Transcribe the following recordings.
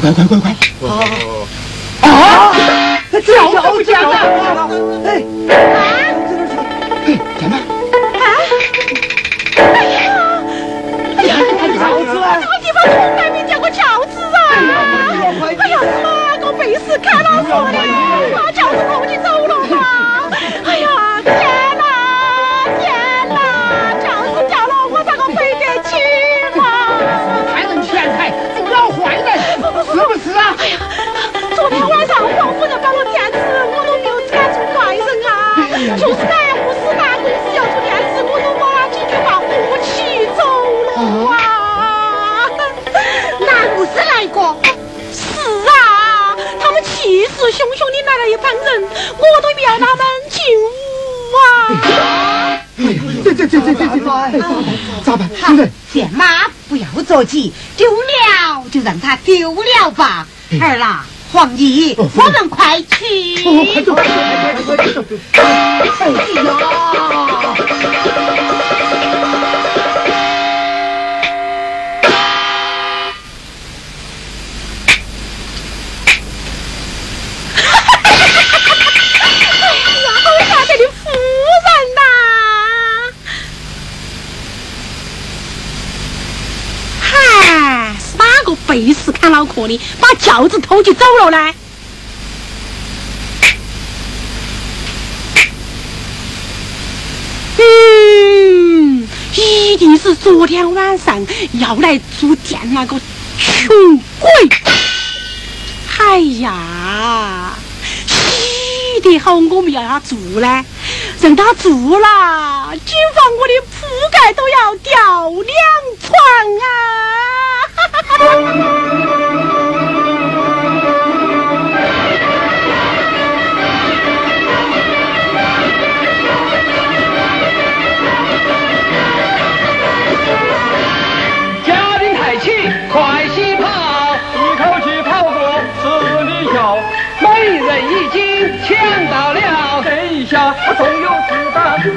快快快快快！啊！啊！脚脚脚！哎，哎，啊！哎呀！哎呀！乔子啊！这个地方从来没见过乔子啊！哎呀，是哪个背时看了说的？把乔子抱起走气势汹汹的来了一帮人，我都要他们进屋啊！这这这这这这，咋办？好，见妈不要着急，丢了就让他丢了吧。儿啦。黄姨，我们快去！快走！快走！快走！哎呀！哪个背时看脑壳的，把轿子偷起走了呢？嗯，一定是昨天晚上要来住店那个穷鬼。哎呀，喜得好，我们要他住呢，让他住了，谨防我的铺盖都要掉两床啊！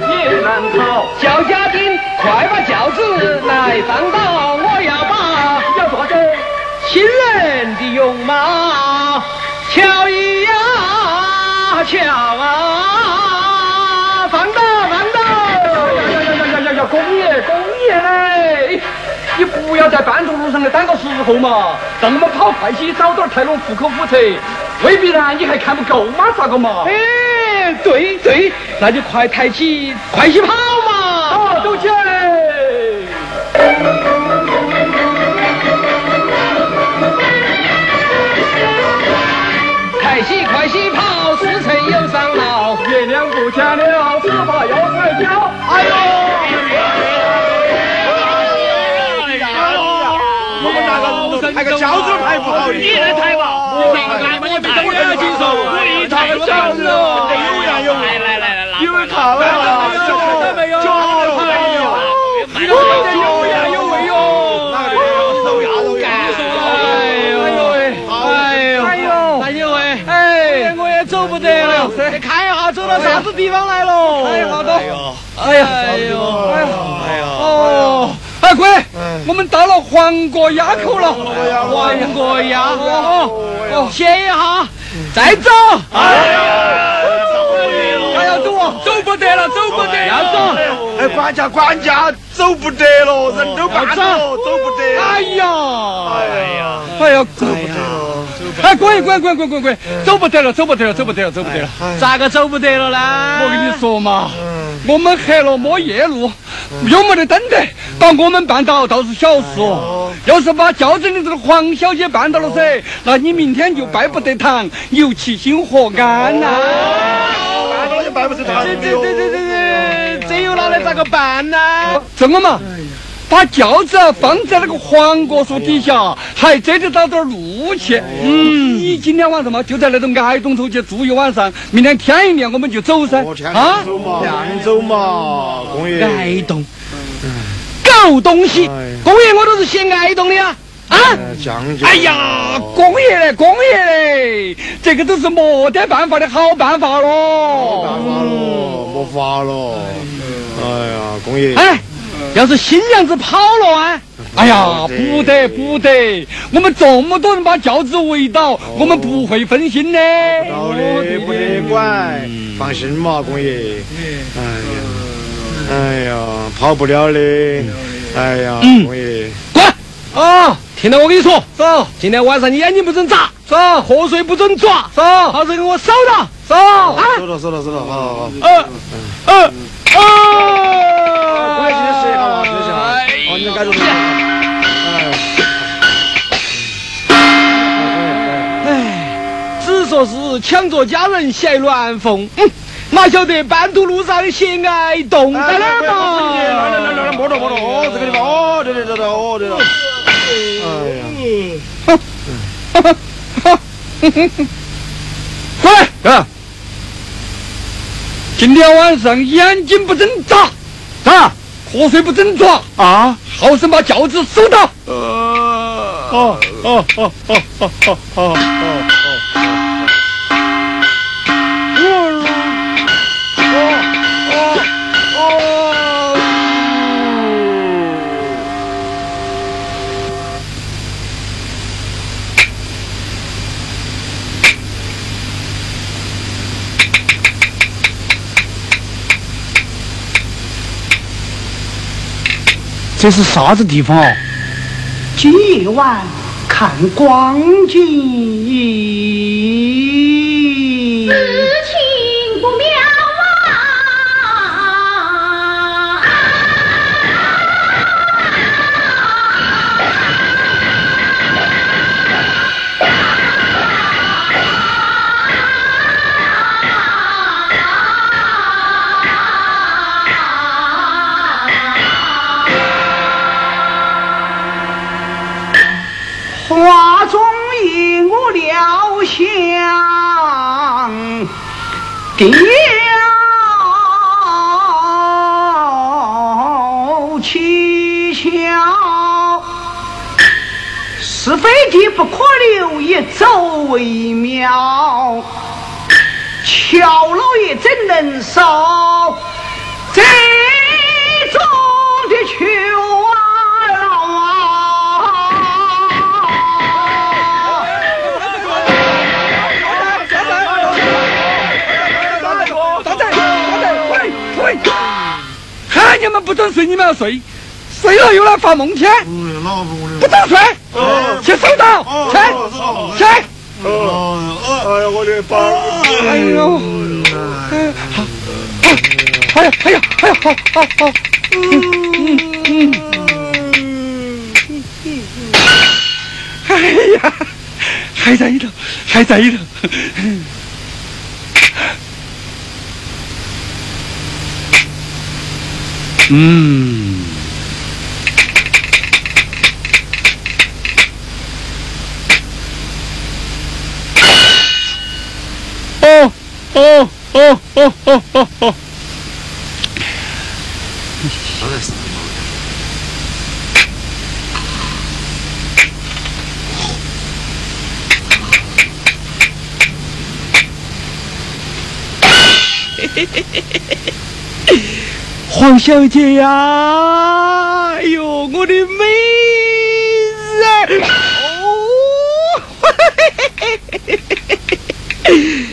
也难逃。叫家丁快把轿子来放倒，人的容貌瞧一呀瞧啊，放倒放倒！呀呀呀呀呀呀！公爷公爷嘞！你不要在半途路上来耽搁时候嘛，让我们跑快些，早点抬拢户口户册。未必然你还看不够吗？咋个嘛？哎，对对，那就快抬起，快些跑嘛！好，走起子抬不好，你来抬吧，我来，我抬，我来接受。你抬个轿子，有呀有。来来来来来，有看了，看到没有？脚抬有，有呀有喂哟。哪个有手压都有。哎呦哎呦，哎呦哎呦喂，哎，我也走不得了，看一下走到啥子地方来了？哎呀，都。哎呀，哎呦，哎呀，哎呀，哦，哎贵，我们到了黄果垭口了，黄果垭，哦哦，歇一下，再走。哎走啊？走不得了，走不得，要走。哎，管家管家，走不得了，人都半了，走不得。哎呀，哎呀，哎呀，走不得了。哎，滚滚滚滚滚滚，走不得了，走不得了，走不得了，走不得了。咋个走不得了呢？我跟你说嘛，我们黑了摸夜路，又没得灯的，把我们绊倒倒是小事哦。要是把轿子里头的黄小姐绊倒了噻，那你明天就拜不得堂，牛其心何安呐？这这这这这这这又拿来咋个办呢？怎么嘛，把轿子放在那个黄果树底下，还遮得到点路去。嗯，你今天晚上嘛，就在那种矮洞头去住一晚上，明天天一亮我们就走噻。啊，走嘛，亮走嘛，公爷。矮洞，狗东西，公爷我都是写矮洞的呀。啊！哎呀，公爷嘞，公爷嘞，这个都是没得办法的好办法喽。没办法喽，没法喽。哎呀，公爷。哎，要是新娘子跑了啊，哎呀，不得不得，我们这么多人把轿子围倒，我们不会分心的。不得管，放心嘛，公爷。哎呀，哎呀，跑不了的。哎呀，公爷。滚！啊，听到我跟你说，走，今天晚上你眼睛不准眨，走，河水不准抓，走，好子给我收到，走。收了，收了，收了，好好好。嗯嗯嗯。哦，你该做的。哎，只说是抢着家人携鸾凤，哪晓得半途路上携爱动在哪儿嘛？来来来来，摸着摸着，哦，这个地方，哦，对对对对，哦对了。过来，啊！今天晚上眼睛不准眨，咋？瞌睡不准抓啊！好生把轿子收到。呃，哦哦哦哦哦哦哦哦。是啥子地方？今夜晚看光景，不可留，一走为妙。乔老爷怎能受这种的屈劳啊？喊你们不准睡，你们要睡，睡了又来发梦天，不早睡，去收到，去去。哎呀，我的爸！哎呦，哎，好，哎呀，哎呀，哎呀，好好好，嗯嗯嗯，哎呀，还在里头，还在里头。嗯，哦哦哦哦哦哦！黄小姐呀，哎呦，我的美子！哦，嘿嘿嘿！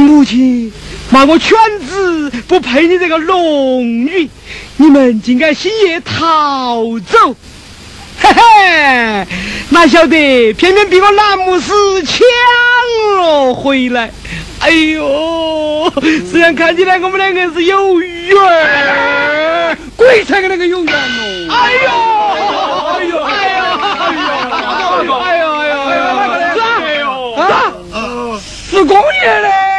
母亲骂我犬子不配你这个龙女，你们竟敢星夜逃走，嘿嘿，哪晓得偏偏被我蓝牧师抢了回来。哎呦，虽然看起来我们两个是有缘，鬼才跟那个有缘哦！哎呦，哎呦，哎呦，哎呦，哎呦，哎呦，啊，是公爷的，公爷，哈哈，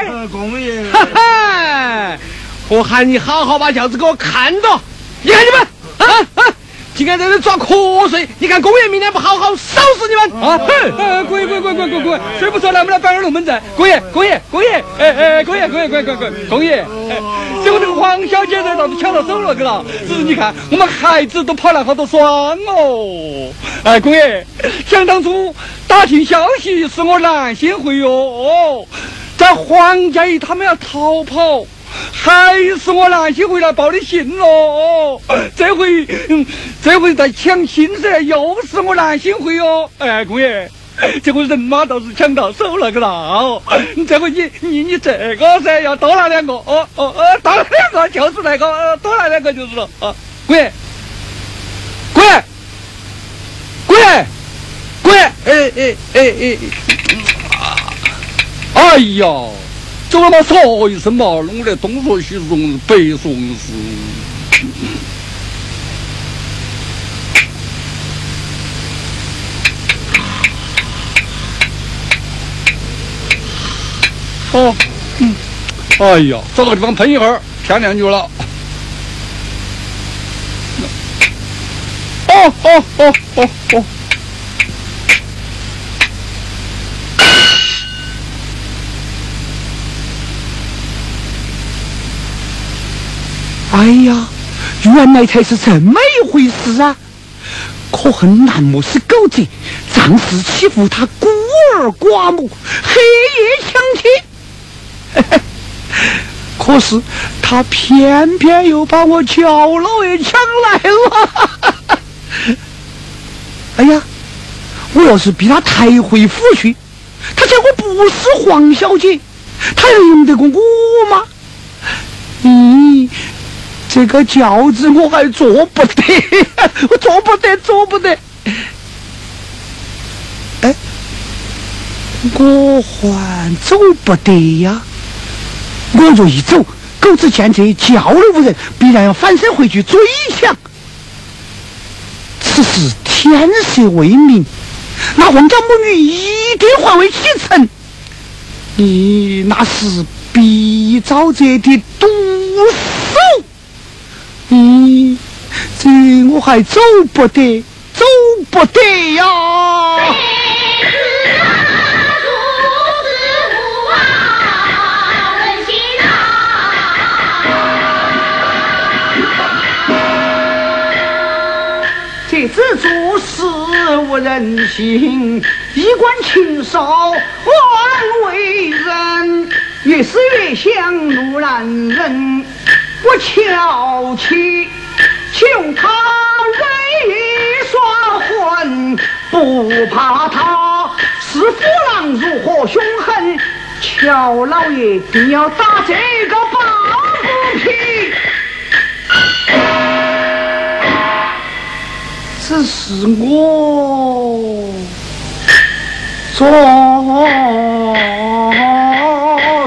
我喊你好好把轿子给我看着，你看你们，啊啊！竟敢在这抓瞌睡！你看公爷明天不好好收拾你们啊！哼！公爷，公爷，公爷，公爷，公爷，睡不着了，我们来摆点龙门阵。公爷，公爷，公爷，哎哎，公爷，公爷，公爷，公爷，公爷，结果这个黄小姐在倒是抢到手了，个了。只是你看，我们孩子都跑来好多双哦。哎，公爷，想当初打听消息是我南仙会哟，哦在黄家他们要逃跑。还是我兰心回来报的信喽。这回，这回在抢亲噻，又是我兰心回哦。哎，公爷，这个人马倒是抢到手了个啦。这回你你你这个噻，要多拿两个。哦哦哦，多拿两个就是那个，多拿两个就是了。啊，公爷，公爷，公爷，公爷，哎哎哎哎，哎呀！就他妈说一声嘛，弄得东说西说，北说是。哦，嗯，哎呀，找个地方喷一会儿，天亮就了。哦哦哦哦哦。哎呀，原来才是这么一回事啊！可恨南木是狗贼，仗势欺负他孤儿寡母，黑夜抢亲。可是他偏偏又把我乔老爷抢来了。哎呀，我要是逼他抬回府去，他见我不是黄小姐，他还容得过我吗？咦？这个轿子我还坐不得，我坐不得，坐不得。哎，我还走不得呀！我若一走，狗子见这叫了无人，必然要翻身回去追抢。此时天色未明，那王家母女一定还未启程。咦，那是必遭这的毒手！咦，这我还走不得，走不得呀！这子做事无人性，衣冠禽兽枉为人，越思越想怒难忍。我瞧起，求他为耍混，不怕他是虎狼如何凶狠，乔老爷定要打这个抱不平。只是我做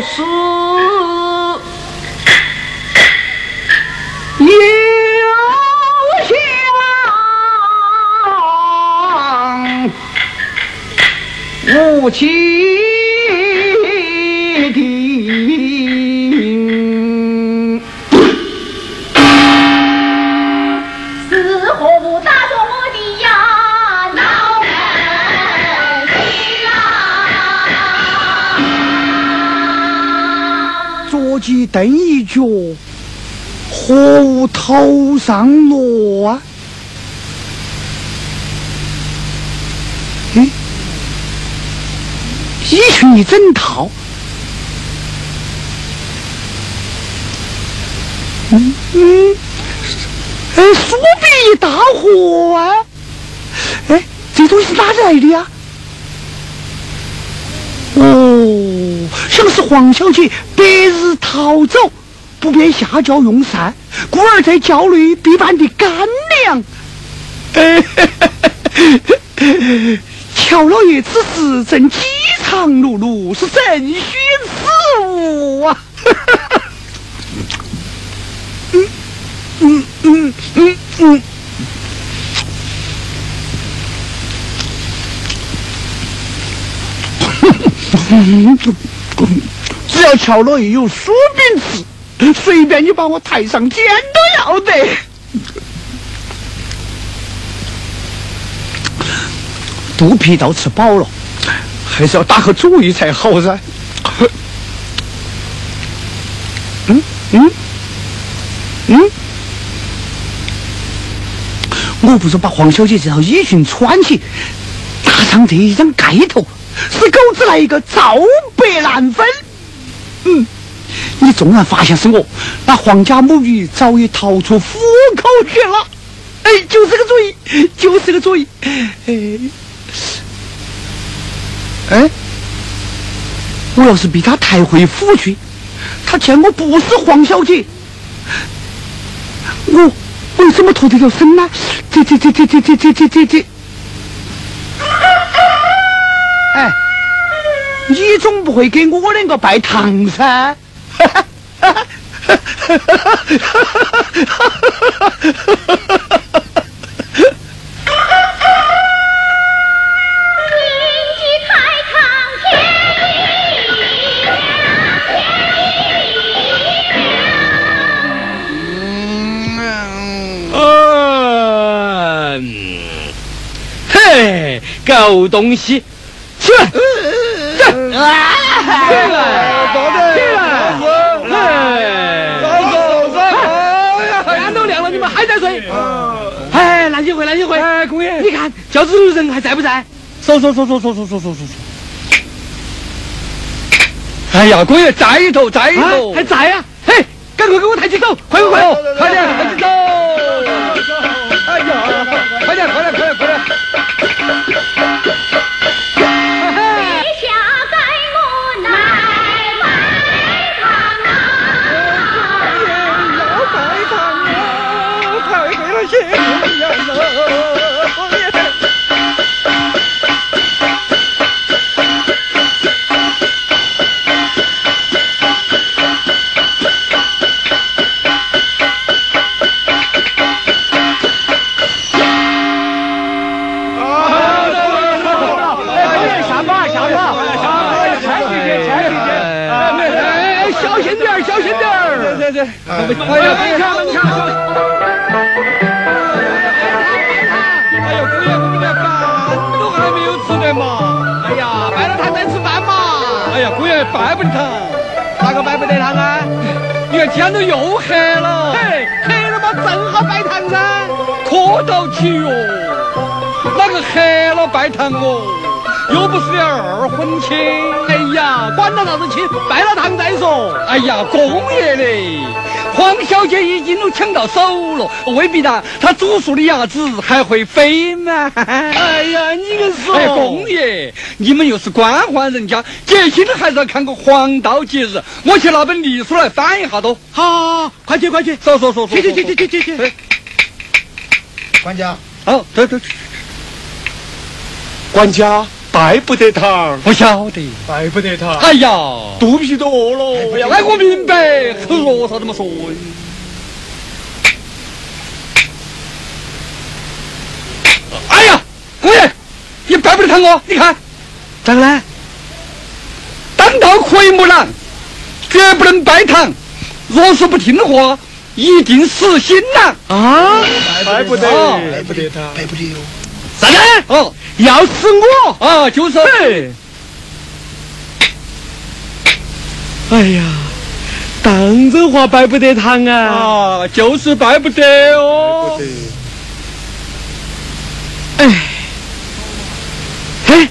事。夫妻的，是何大作么的呀？闹人心啊！左鸡蹬一脚，何无头上落啊？衣裙一整套，嗯嗯，哎，书笔一大盒啊！哎，这东西哪里来的呀？哦，像是黄小姐白日逃走，不便下轿用膳，故而在轿内必办的干粮。乔老爷此时正饥肠辘辘，是正需此物啊！嗯嗯嗯嗯嗯，只要乔老爷有酥饼吃，随便你把我抬上天都要得。肚皮倒吃饱了，还是要打个主意才好噻。嗯嗯嗯，我不是把黄小姐这套衣裙穿起，搭上这一张盖头，使狗子来一个皂白难分。嗯，你纵然发现是我，那皇家母女早已逃出虎口去了。哎，就是个主意，就是个主意。哎，哎，我要是逼他抬回府去，他见我不是黄小姐，我为什么脱得了身呢？这这这这这这这这这这，哎，你总不会给我两个拜堂噻？哈哈哈哈哈哈哈哈哈！狗东西，起来！起来！起来！起来！走走走！哎呀，天都亮了，你们还在睡？哎，蓝金辉，蓝金辉，哎，公爷，你看轿子里人还在不在？走走走走走走走走走。哎呀，公爷在里头，在里头，还在呀！嘿，赶快给我抬起走，快快快，快点抬起走！哎呀，快点快点快点快点！天都又黑了，嘿，黑了嘛，正好拜堂噻！可到起哟，哪个黑了拜堂哦？又不是点二婚亲！哎呀，管他啥子亲，拜了堂再说。哎呀，公爷嘞！黄小姐已经都抢到手了，未必的，她煮熟的鸭子还会飞吗？哎呀，你个说，公爷，你们又是官宦人家，节庆还是要看个黄道吉日。我去拿本历书来翻一下都。好，快去快去，走走走，去去去去去去。管家，好，走走。管家。拜不得堂，不晓得，拜不得堂。哎呀，肚皮都饿了。哎呀，哎，我明白，很啰嗦，怎么说？哎呀，公爷，你拜不得堂哦！你看，咋个呢？当道奎木狼，绝不能拜堂。若是不听话，一定死心呐！啊，拜不得，拜不得他，拜不得哟。啥子？哦。要死我啊！就是。哎呀，当真话拜不得堂啊！啊，就是拜不得哦。哎，嘿，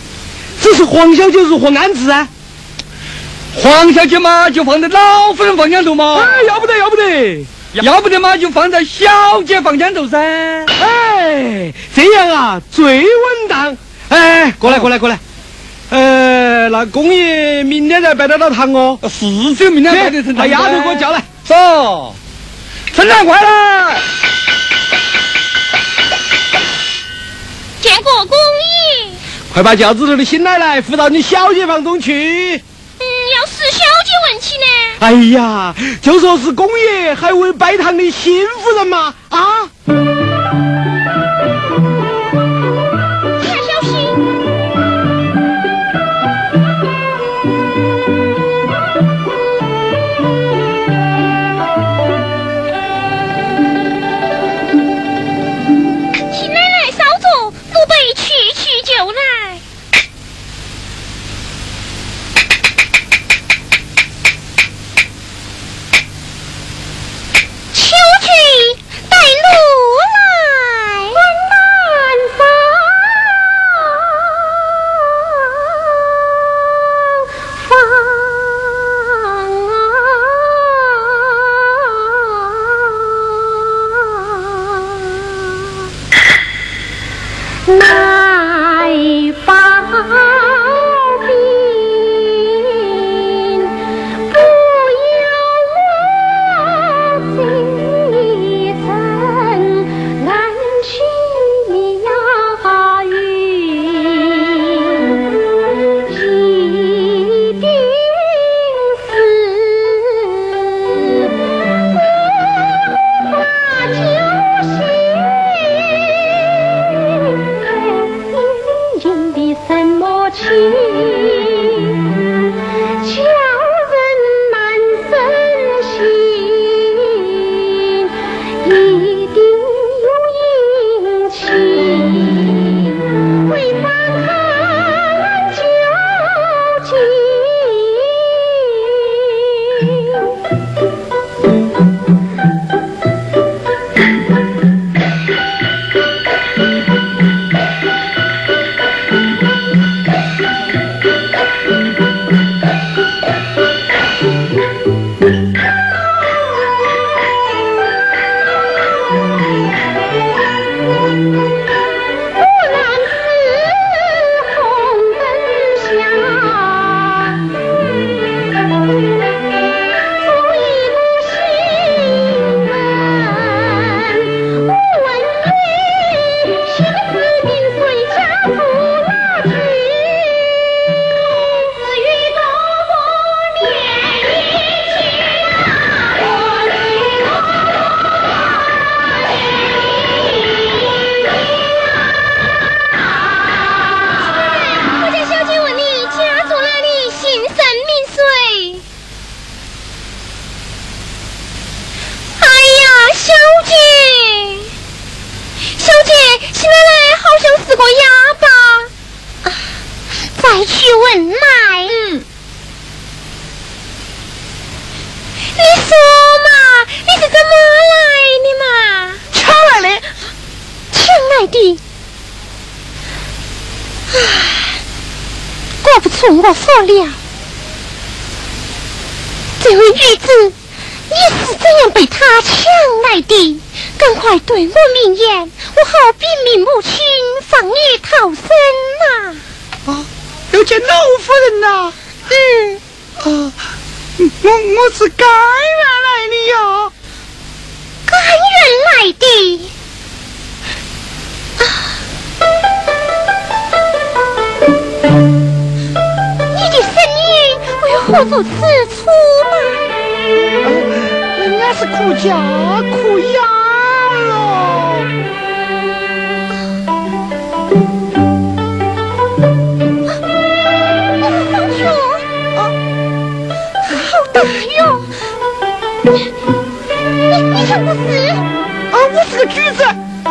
只是黄小姐如何安置啊？黄小姐嘛，就放在老夫人房间头嘛。哎，要不得，要不得，要不得嘛，就放在小姐房间头噻。哎，这样啊，最稳当。哎，过来过来过来，呃，那公爷明天再拜得到堂哦。是只有明天拜得成。把丫头给我叫来，走，生产快来。见过公爷。快把轿子头的新奶奶扶到你小姐房中去。嗯，要是小姐问起呢？哎呀，就说是公爷还未拜堂的新夫人嘛，啊。了，这位女子，你是怎样被他抢来的？赶快对我何如此粗吗？人家是苦家苦养了。方兄，好大哟！你你是不是？啊，我是个举子。啊，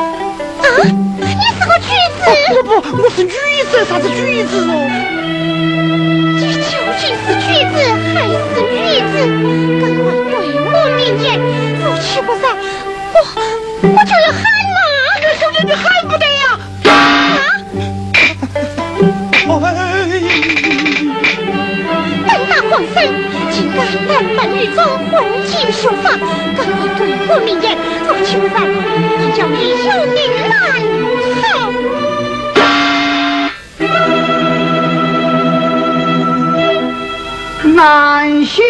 你是个举子？不不，我是女子，啥子举子哦？是举子还是赶快对我明言！如其不在，我我就要喊妈！小姐，你喊不得呀！啊！胆大狂生，竟敢男扮女装，混进书房！赶快对我明言！如其不在，我叫你有命难逃！难兄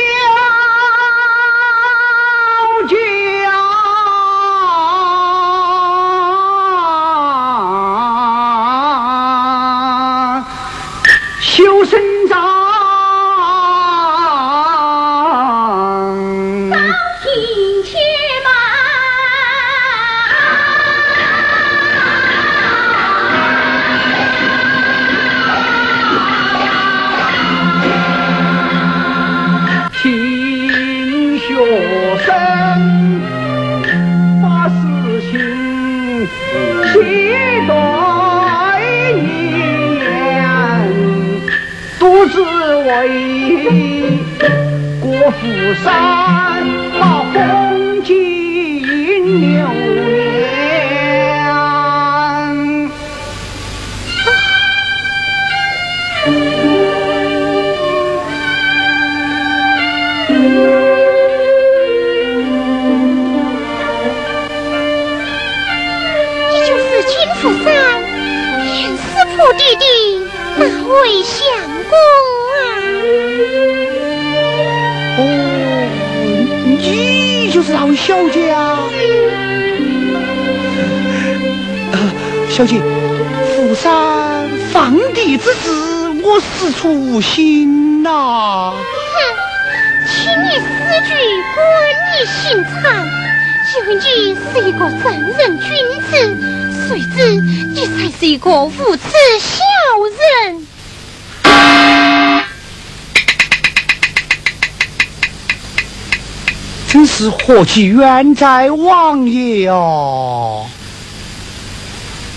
是祸起冤在，王爷哦！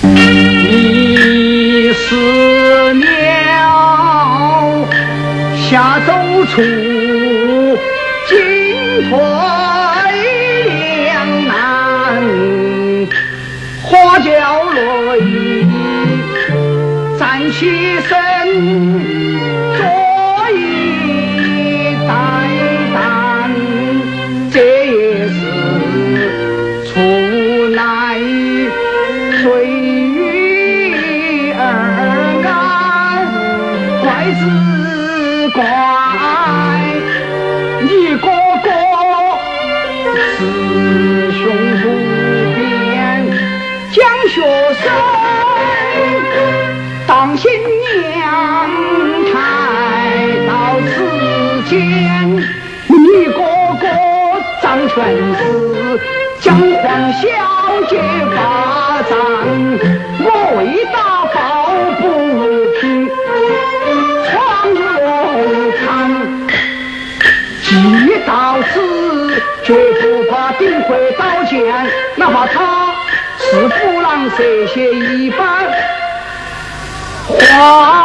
你死了，下走出，将黄小姐霸占，我为大抱不平，闯入堂。既到此，绝不怕顶回刀剑，哪怕他是虎狼蛇蝎一般。话。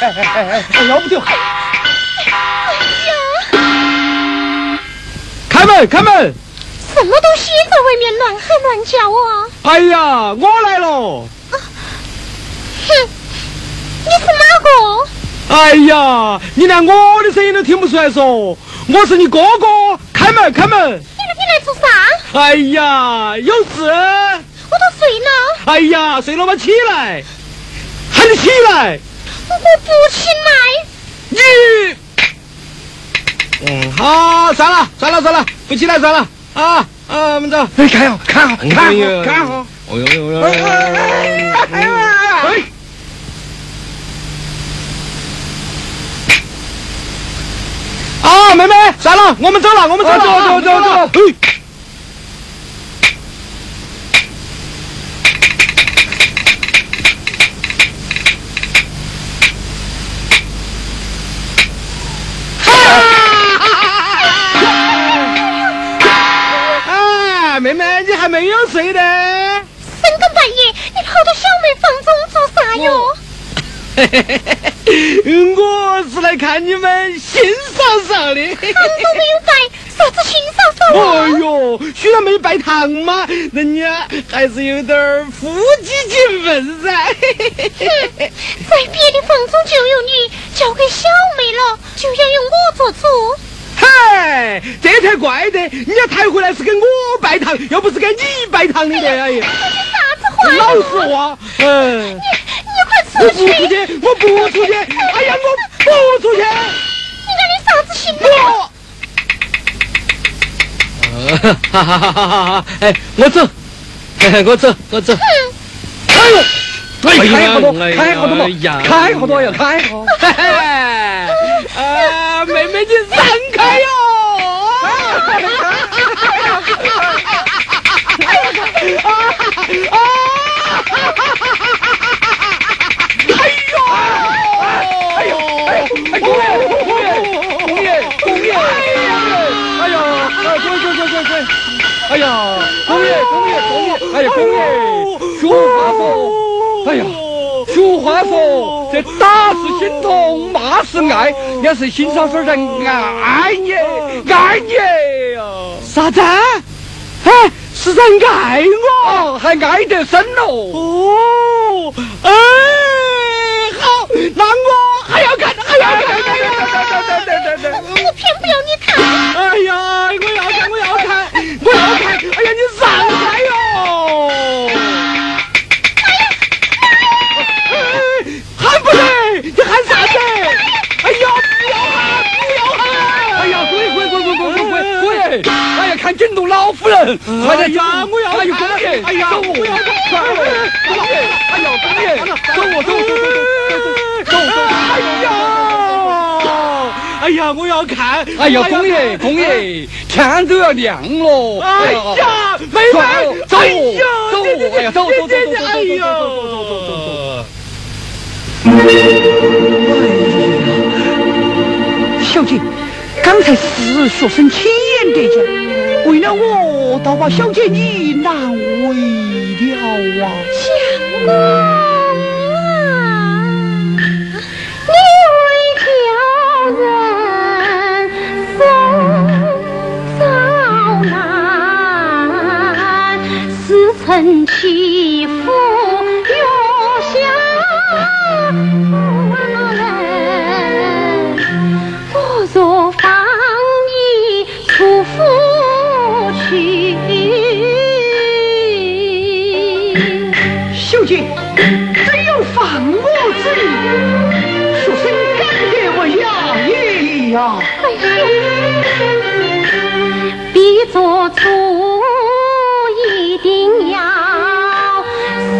哎哎哎哎，要不就。开门开门！什么东西在外面乱喊乱叫啊？哎呀，我来了！哼，你是哪个？哎呀，你连我的声音都听不出来，说我是你哥哥。开门，开门！你你来做啥？哎呀，有事。我都睡了。哎呀，睡了吗？起来，喊你起来。我不起来。你。嗯，好，算了，算了，算了。不起来算了啊啊！我们走。哎，看好，看好，看好，看好。哎呦呦呦！哎哎哎！啊，妹妹，算了，我们走了，我们走了，走走走走。我是来看你们新嫂嫂的。堂都没有拜，啥子新嫂嫂啊？哎呦，虽然没拜堂嘛，人家还是有点夫妻情分噻。在别的房中就有你，交给小妹了，就要由我做主。嗨，这才怪得，人家抬回来是给我拜堂，要不是给你拜堂的。哎呀，啥子话？老实话，嗯。我！不出去，我不出去。哎呀，我不出去。你看你啥子心态？我。哈哈哈哈哈！哎，我走，哎，我走，我走。哎呦，开好多，开好多嘛，开好多呀，开好。嘿嘿，啊，妹妹你闪开哟！哎哎，公爷，公爷，公爷，公爷，哎呀，哎，滚滚滚滚滚！哎呀，公爷，公爷，公爷，哎呀，公爷，俗话说，哎呀，俗话说，这打是心痛，骂是爱，要是心上说人爱你，爱你呀，啥子？哎，是人爱我，还爱得深喽。哦，哎，好，那我还要看，还要看，还要看，对对对对对。我偏不要你看。哎呀，我要看，我要看，我要看！哎呀，你让开哟！看惊动老夫人，快点走！我要哎呀，公爷，哎呀，走我要看！快了，公爷，哎呀，公爷，走我走走走走走走走！哎呀，哎呀，我要看！哎呀，公爷，公爷，天都要亮了！哎呀，妹妹，走哎呀，走哎呀，走走走走走走哎呀，走走走走走走。小姐，刚才是学生亲眼得奖，为了我，倒把小姐你难为了啊！想我做主一定要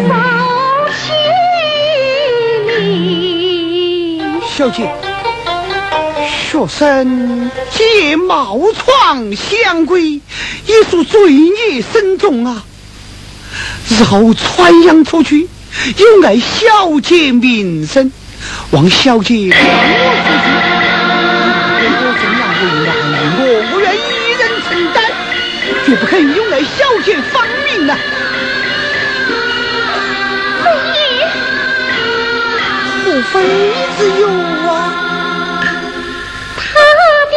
受起礼。小姐，学生借冒闯相归，也属罪孽深重啊！日后传扬出去，有碍小姐名声，望小姐也不肯用来消遣芳名了。莫非？莫非有啊？他的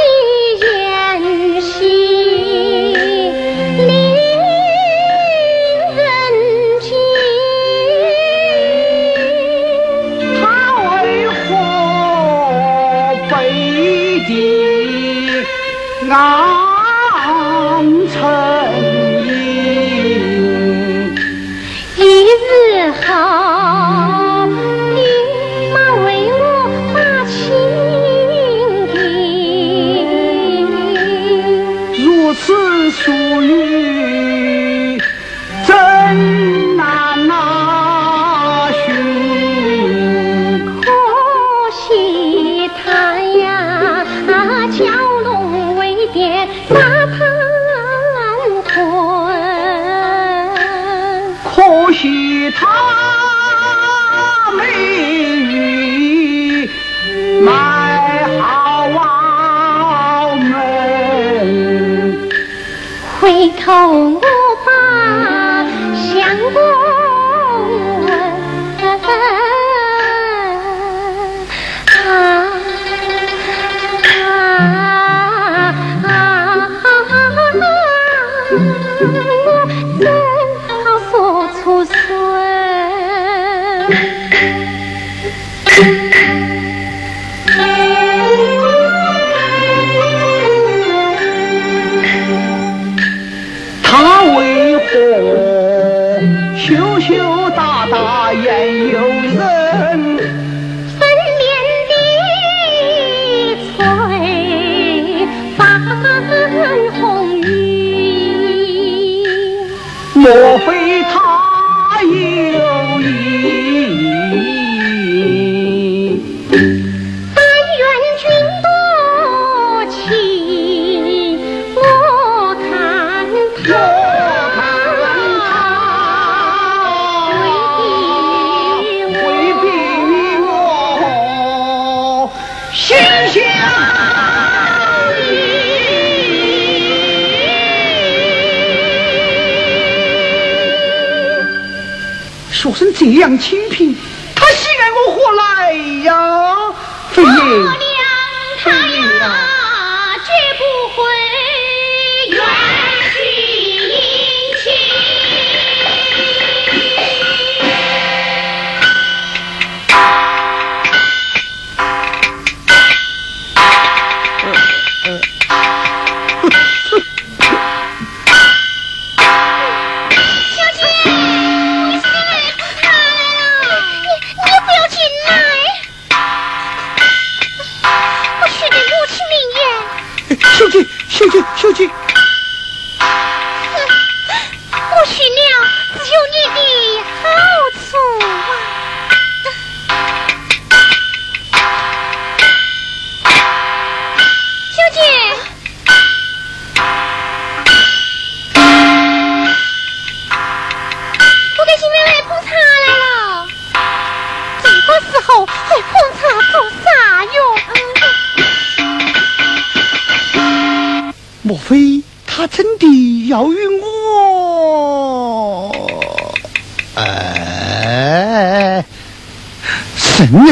言行令人惊，为何背地暗？尘 home.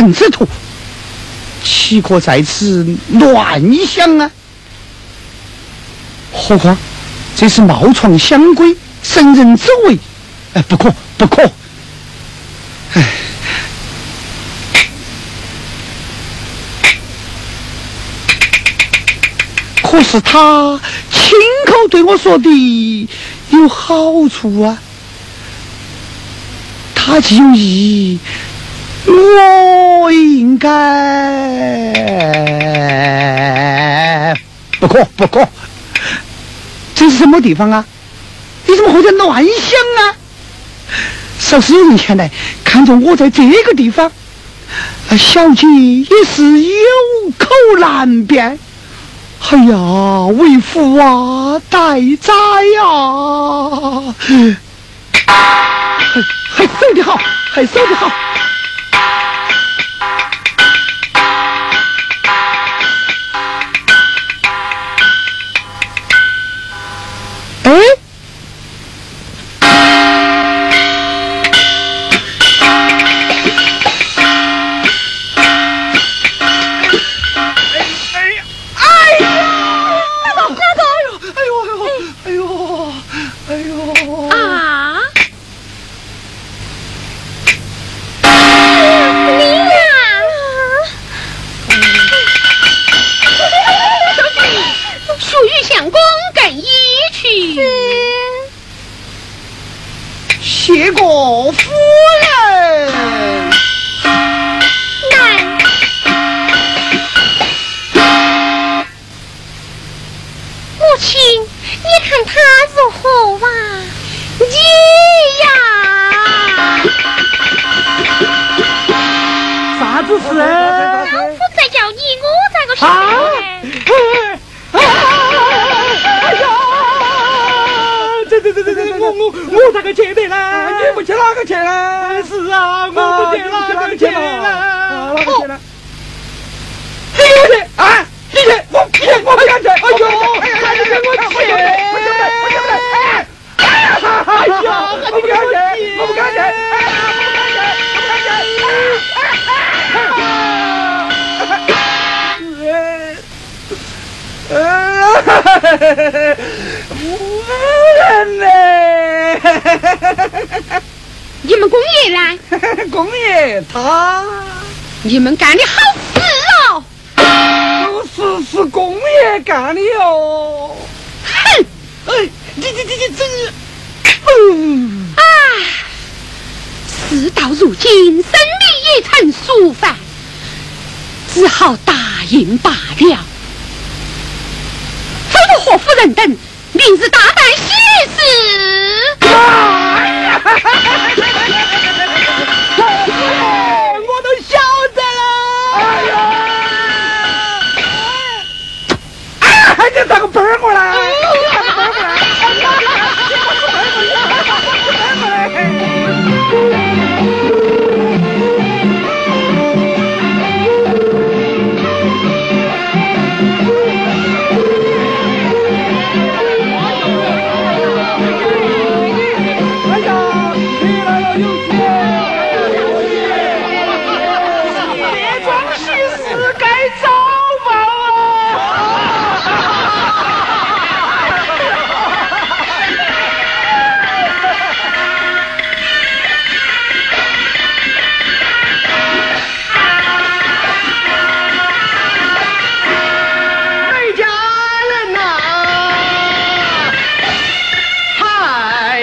人之徒，岂可在此乱想啊？何况这是冒闯乡规，神人之为，哎，不可，不可！可是他亲口对我说的有好处啊，他既有意。我应该不可不可，这是什么地方啊？你怎么会在乱想啊？少是有人前来看着我在这个地方，小姐也是有口难辩。哎呀，为父啊，待宰呀！还还守得好，还守得好。你们干的好事哦！这事是公爷干的哦！哼！哎，你你你你这……嗯啊！事到如今，生米已成熟饭，只好答应罢了。吩咐霍夫人等，明日大办喜事。你咋个奔过来？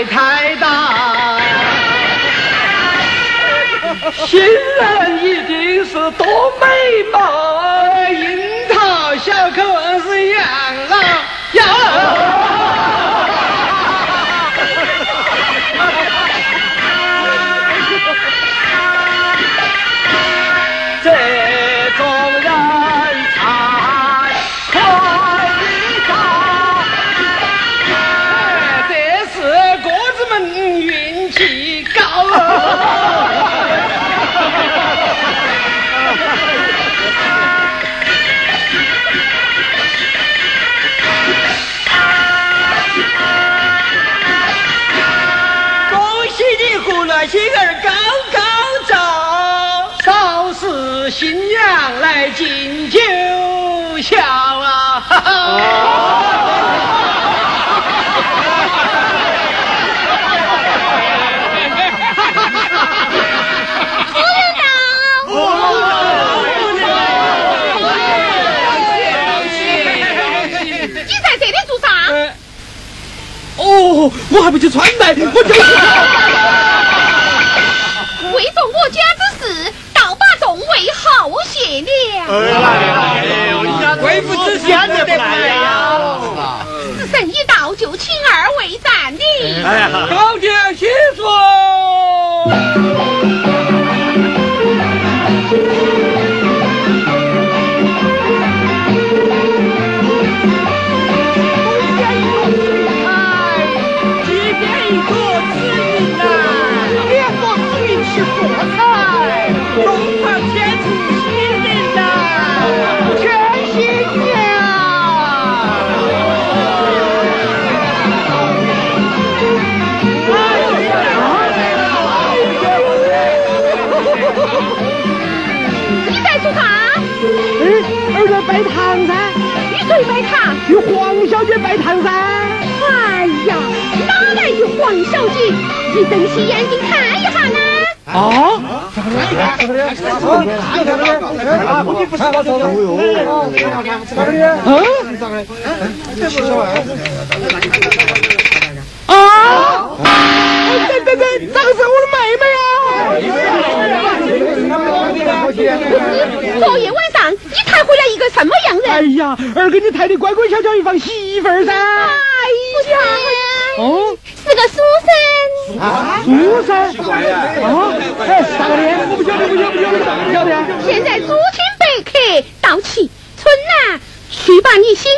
太大。新人一定是多美貌。我还不去穿戴，我就是。为着我家之事，倒把众位好谢了。贵妇之先得不来呀！时辰一到，就请二位站立。高见。拜堂噻，与谁拜堂？与黄小姐拜堂噻。哎呀，哪来的黄小姐？你瞪起眼睛看一下呢。啊？啊？对对对，这个是我的妹妹啊！昨夜晚上你抬回来一个什么样人？哎呀，儿给你抬的乖乖巧巧一房媳妇儿噻。哎呀，哦，是个书生。书生啊？哎，咋个的？我不晓得，不晓得，不晓得，不晓得。现在诸君百客到齐，春兰，去把你新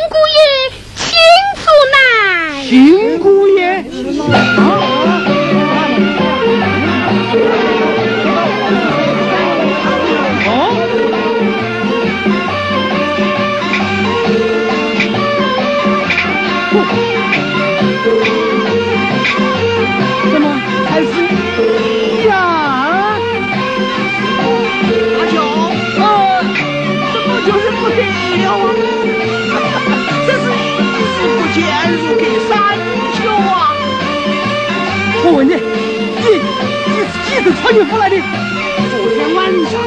是穿越过来的？昨天晚上。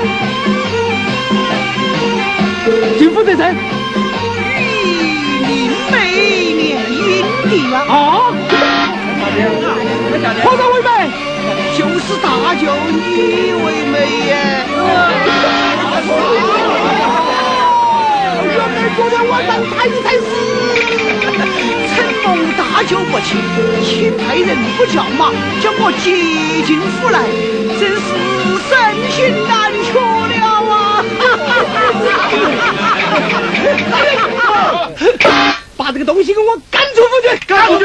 进府这阵？玉林美年云地呀！啊？何人为媒？就是大舅你为媒耶！原来昨天晚上才才是。蒙大舅不亲，请派人不叫马，将我接进府来，真是身心难求了啊！把这个东西给我赶出府去！赶出去！